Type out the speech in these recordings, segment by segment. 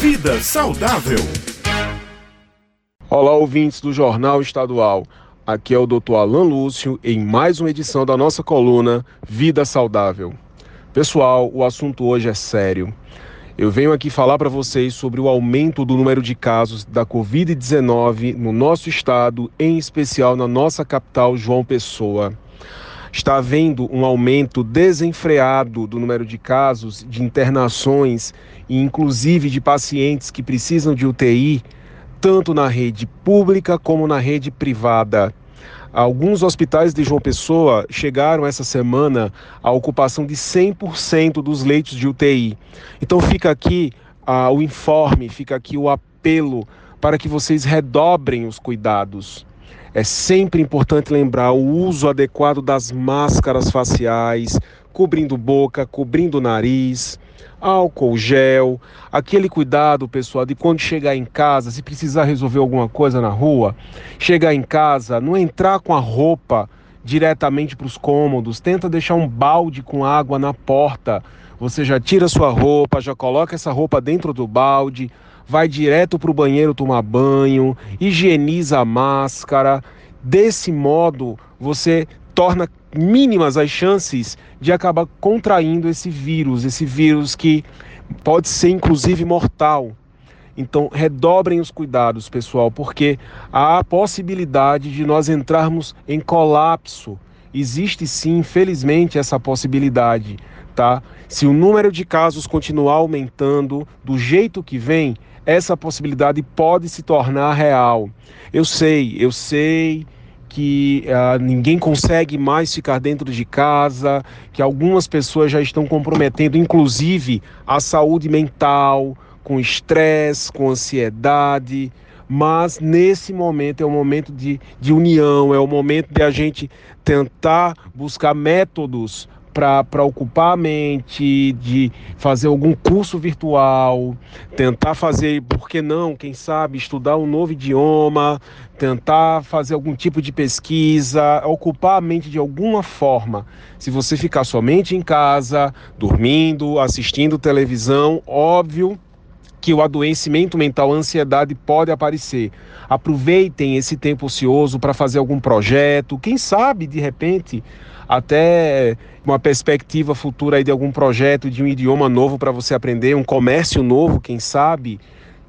Vida Saudável. Olá, ouvintes do Jornal Estadual. Aqui é o Dr. Alan Lúcio em mais uma edição da nossa coluna Vida Saudável. Pessoal, o assunto hoje é sério. Eu venho aqui falar para vocês sobre o aumento do número de casos da Covid-19 no nosso estado, em especial na nossa capital, João Pessoa está havendo um aumento desenfreado do número de casos de internações e inclusive de pacientes que precisam de UTI, tanto na rede pública como na rede privada. Alguns hospitais de João Pessoa chegaram essa semana à ocupação de 100% dos leitos de UTI. Então fica aqui ah, o informe, fica aqui o apelo para que vocês redobrem os cuidados. É sempre importante lembrar o uso adequado das máscaras faciais, cobrindo boca, cobrindo nariz, álcool gel, aquele cuidado, pessoal, de quando chegar em casa, se precisar resolver alguma coisa na rua, chegar em casa, não entrar com a roupa diretamente para os cômodos, tenta deixar um balde com água na porta. Você já tira sua roupa, já coloca essa roupa dentro do balde, vai direto para o banheiro tomar banho, higieniza a máscara. Desse modo, você torna mínimas as chances de acabar contraindo esse vírus, esse vírus que pode ser inclusive mortal. Então, redobrem os cuidados, pessoal, porque há a possibilidade de nós entrarmos em colapso. Existe sim, infelizmente, essa possibilidade, tá? Se o número de casos continuar aumentando do jeito que vem, essa possibilidade pode se tornar real. Eu sei, eu sei que uh, ninguém consegue mais ficar dentro de casa, que algumas pessoas já estão comprometendo, inclusive, a saúde mental, com estresse, com ansiedade. Mas nesse momento é o momento de, de união, é o momento de a gente tentar buscar métodos para ocupar a mente, de fazer algum curso virtual, tentar fazer, por que não, quem sabe, estudar um novo idioma, tentar fazer algum tipo de pesquisa, ocupar a mente de alguma forma. Se você ficar somente em casa, dormindo, assistindo televisão, óbvio que o adoecimento mental, a ansiedade pode aparecer. Aproveitem esse tempo ocioso para fazer algum projeto, quem sabe de repente até uma perspectiva futura de algum projeto de um idioma novo para você aprender, um comércio novo, quem sabe.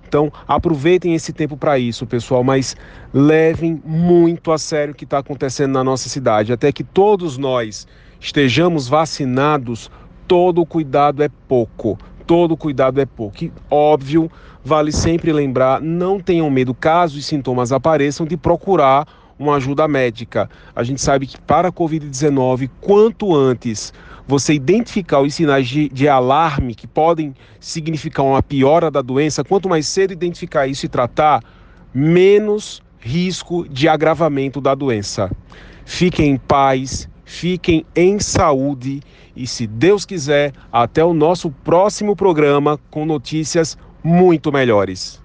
Então, aproveitem esse tempo para isso, pessoal, mas levem muito a sério o que está acontecendo na nossa cidade. Até que todos nós estejamos vacinados, todo cuidado é pouco. Todo cuidado é pouco. E, óbvio, vale sempre lembrar: não tenham medo, caso os sintomas apareçam, de procurar uma ajuda médica. A gente sabe que para a Covid-19, quanto antes você identificar os sinais de, de, alarme que podem significar uma piora da doença, quanto mais cedo identificar isso e tratar, menos risco de agravamento da doença. Fiquem em paz, fiquem em saúde e, se Deus quiser, até o nosso próximo programa com notícias muito melhores.